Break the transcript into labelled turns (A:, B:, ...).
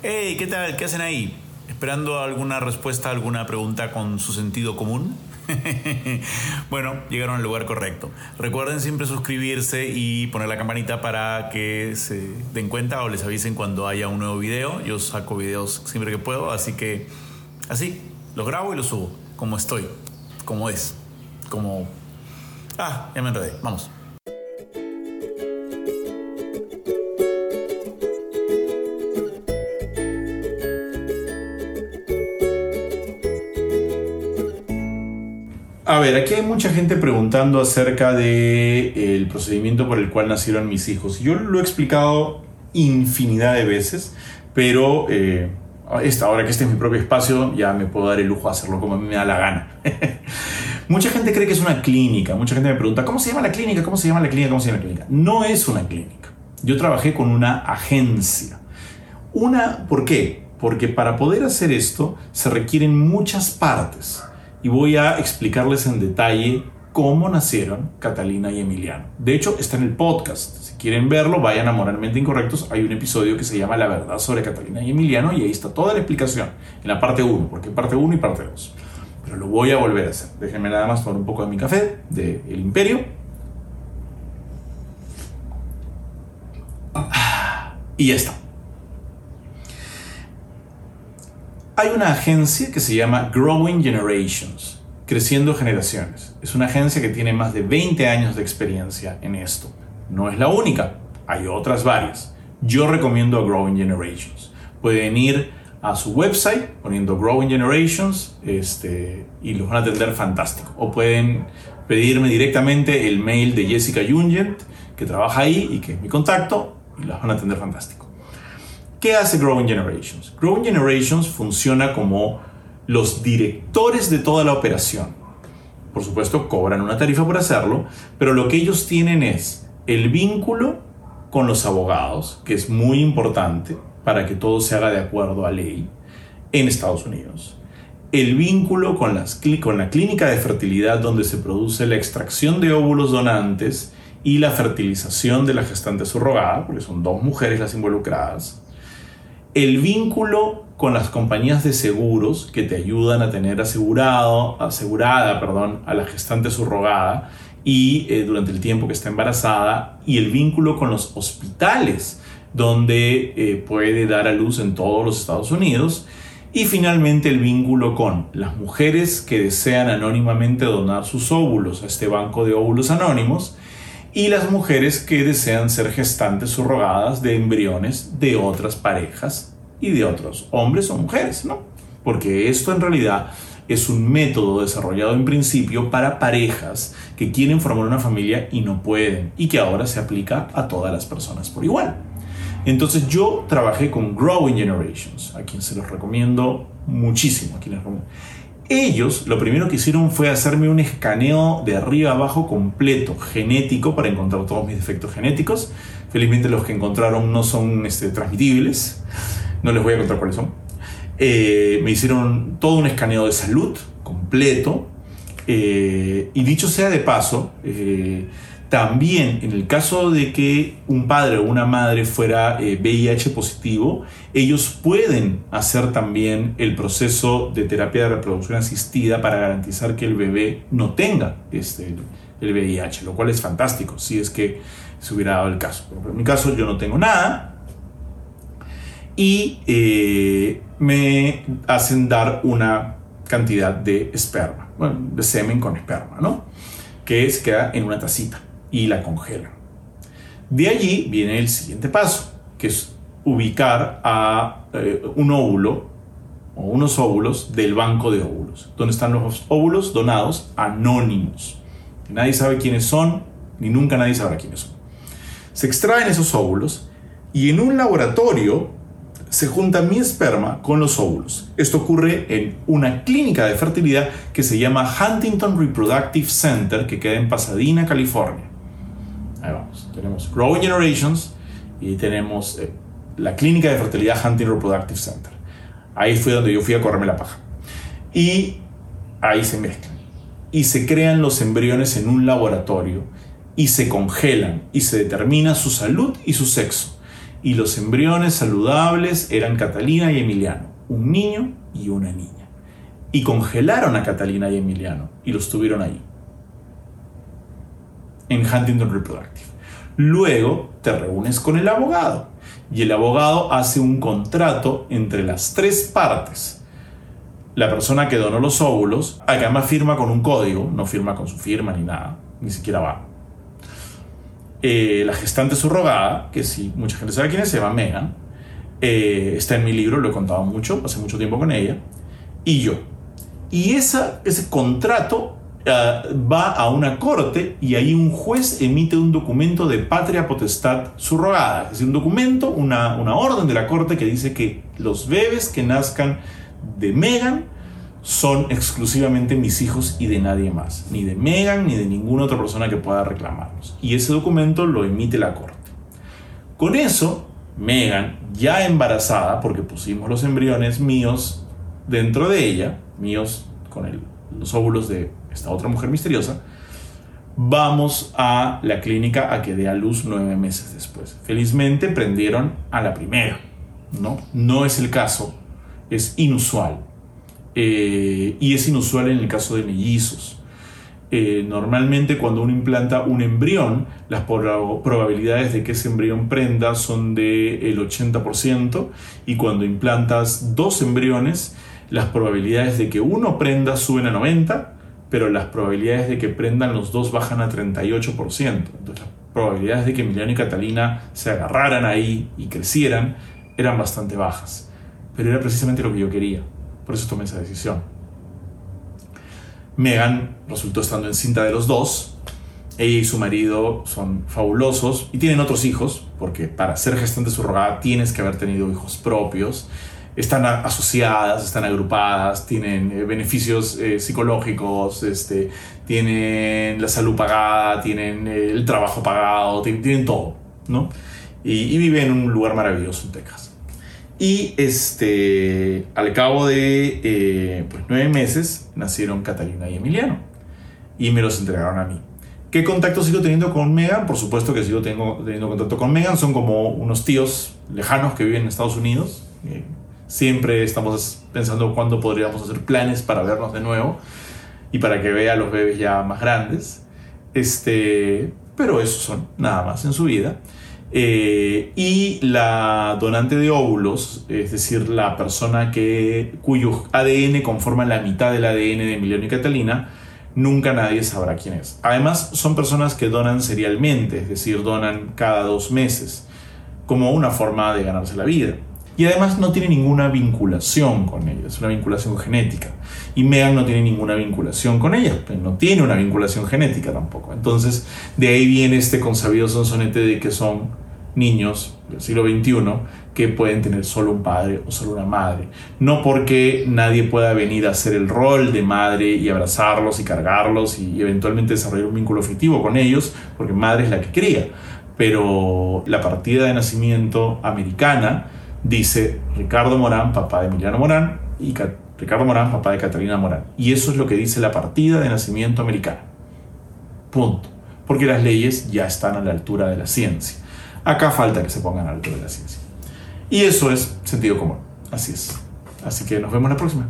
A: Hey, ¿qué tal? ¿Qué hacen ahí? ¿Esperando alguna respuesta alguna pregunta con su sentido común? bueno, llegaron al lugar correcto. Recuerden siempre suscribirse y poner la campanita para que se den cuenta o les avisen cuando haya un nuevo video. Yo saco videos siempre que puedo, así que así, los grabo y los subo, como estoy, como es, como... Ah, ya me enredé, vamos. A ver, aquí hay mucha gente preguntando acerca del el procedimiento por el cual nacieron mis hijos. Yo lo he explicado infinidad de veces, pero eh, ahora que este es mi propio espacio, ya me puedo dar el lujo de hacerlo como a mí me da la gana. mucha gente cree que es una clínica. Mucha gente me pregunta, ¿cómo se llama la clínica? ¿Cómo se llama la clínica? ¿Cómo se llama la clínica? No es una clínica. Yo trabajé con una agencia. Una, ¿por qué? Porque para poder hacer esto se requieren muchas partes y voy a explicarles en detalle cómo nacieron Catalina y Emiliano. De hecho, está en el podcast. Si quieren verlo, vayan a Moralmente Incorrectos. Hay un episodio que se llama La verdad sobre Catalina y Emiliano y ahí está toda la explicación en la parte 1, porque parte 1 y parte 2. Pero lo voy a volver a hacer. Déjenme nada más tomar un poco de mi café de El Imperio. Y ya está. Hay una agencia que se llama Growing Generations, Creciendo Generaciones. Es una agencia que tiene más de 20 años de experiencia en esto. No es la única, hay otras varias. Yo recomiendo a Growing Generations. Pueden ir a su website poniendo Growing Generations este, y los van a atender fantástico. O pueden pedirme directamente el mail de Jessica Jungent, que trabaja ahí y que es mi contacto, y las van a atender fantástico. ¿Qué hace Growing Generations? Growing Generations funciona como los directores de toda la operación. Por supuesto, cobran una tarifa por hacerlo, pero lo que ellos tienen es el vínculo con los abogados, que es muy importante para que todo se haga de acuerdo a ley en Estados Unidos. El vínculo con, la clínica de fertilidad donde se produce la extracción de óvulos donantes y la fertilización de la gestante subrogada, porque son dos mujeres las involucradas el vínculo con las compañías de seguros que te ayudan a tener asegurado, asegurada perdón, a la gestante subrogada y eh, durante el tiempo que está embarazada y el vínculo con los hospitales donde eh, puede dar a luz en todos los Estados Unidos. Y finalmente el vínculo con las mujeres que desean anónimamente donar sus óvulos a este banco de óvulos anónimos y las mujeres que desean ser gestantes subrogadas de embriones de otras parejas y de otros hombres o mujeres, ¿no? Porque esto en realidad es un método desarrollado en principio para parejas que quieren formar una familia y no pueden y que ahora se aplica a todas las personas por igual. Entonces yo trabajé con Growing Generations, a quien se los recomiendo muchísimo, a quienes ellos lo primero que hicieron fue hacerme un escaneo de arriba abajo completo, genético, para encontrar todos mis defectos genéticos. Felizmente los que encontraron no son este, transmitibles, no les voy a contar cuáles son. Eh, me hicieron todo un escaneo de salud completo. Eh, y dicho sea de paso, eh, también, en el caso de que un padre o una madre fuera VIH positivo, ellos pueden hacer también el proceso de terapia de reproducción asistida para garantizar que el bebé no tenga este, el VIH, lo cual es fantástico si es que se hubiera dado el caso. En mi caso yo no tengo nada y eh, me hacen dar una cantidad de esperma, de semen con esperma, ¿no? Que se queda en una tacita y la congelan. De allí viene el siguiente paso, que es ubicar a eh, un óvulo o unos óvulos del banco de óvulos, donde están los óvulos donados anónimos. Nadie sabe quiénes son, ni nunca nadie sabrá quiénes son. Se extraen esos óvulos y en un laboratorio se junta mi esperma con los óvulos. Esto ocurre en una clínica de fertilidad que se llama Huntington Reproductive Center, que queda en Pasadena, California. Tenemos Growing Generations y tenemos eh, la clínica de fertilidad Huntington Reproductive Center. Ahí fue donde yo fui a correrme la paja. Y ahí se mezclan. Y se crean los embriones en un laboratorio y se congelan y se determina su salud y su sexo. y los embriones saludables eran Catalina y Emiliano, un niño y una niña. Y congelaron a Catalina y Emiliano y los tuvieron ahí, en Huntington Reproductive. Luego te reúnes con el abogado y el abogado hace un contrato entre las tres partes. La persona que donó los óvulos, además firma con un código, no firma con su firma ni nada, ni siquiera va. Eh, la gestante subrogada, que si mucha gente sabe quién es, se llama Megan, eh, está en mi libro, lo he contado mucho, hace mucho tiempo con ella, y yo. Y esa, ese contrato eh, va a una corte y ahí un juez emite un documento de patria potestad subrogada, es un documento, una, una orden de la corte que dice que los bebés que nazcan de Megan son exclusivamente mis hijos y de nadie más, ni de Megan ni de ninguna otra persona que pueda reclamarlos. Y ese documento lo emite la corte. Con eso, Megan, ya embarazada, porque pusimos los embriones míos dentro de ella, míos con los óvulos de esta otra mujer misteriosa, vamos a la clínica a que dé a luz nueve meses después. Felizmente prendieron a la primera, ¿no? No es el caso, es inusual. Eh, y es inusual en el caso de mellizos. Eh, normalmente cuando uno implanta un embrión, las probabilidades de que ese embrión prenda son del 80% y cuando implantas dos embriones, las probabilidades de que uno prenda suben a 90%, pero las probabilidades de que prendan los dos bajan a 38%. Entonces las probabilidades de que Emiliano y Catalina se agarraran ahí y crecieran eran bastante bajas. Pero era precisamente lo que yo quería. Por eso tomé esa decisión. Megan resultó estando encinta de los dos. Ella y su marido son fabulosos y tienen otros hijos, porque para ser gestante subrogada tienes que haber tenido hijos propios están asociadas, están agrupadas, tienen eh, beneficios eh, psicológicos, este, tienen la salud pagada, tienen eh, el trabajo pagado, tienen, todo, ¿no? Y, viven en un lugar maravilloso en Texas. Y este, al cabo de pues, nueve meses nacieron Catalina y Emiliano y me los entregaron a mí. ¿Qué contacto sigo teniendo con Megan? Por supuesto que sigo teniendo, teniendo contacto con Megan. Son como unos tíos lejanos que viven en Estados Unidos. Siempre estamos pensando cuándo podríamos hacer planes para vernos de nuevo y para que vea a los bebés ya más grandes. Este, pero eso son nada más en su vida. Eh, y la donante de óvulos, es decir, la persona que, cuyo ADN conforma la mitad del ADN de Emiliano y Catalina, nunca nadie sabrá quién es. Además, son personas que donan serialmente, es decir, donan cada dos meses, como una forma de ganarse la vida y además no tiene ninguna vinculación con ella, es una vinculación genética. Y Megan no tiene ninguna vinculación con ella, pues no tiene una vinculación genética tampoco. Entonces, de ahí viene este consabido sonsonete de que son niños del siglo XXI que pueden tener solo un padre o solo una madre. No porque nadie pueda venir a hacer el rol de madre y abrazarlos y cargarlos y eventualmente desarrollar un vínculo afectivo con ellos, porque madre es la que cría. Pero la partida de nacimiento americana dice Ricardo Morán, papá de Emiliano Morán, y Ricardo Morán, papá de Catalina Morán. Y eso es lo que dice la partida de nacimiento americana. Punto. Porque las leyes ya están a la altura de la ciencia. Acá falta que se pongan a la altura de la ciencia. Y eso es sentido común. Así es. Así que nos vemos la próxima.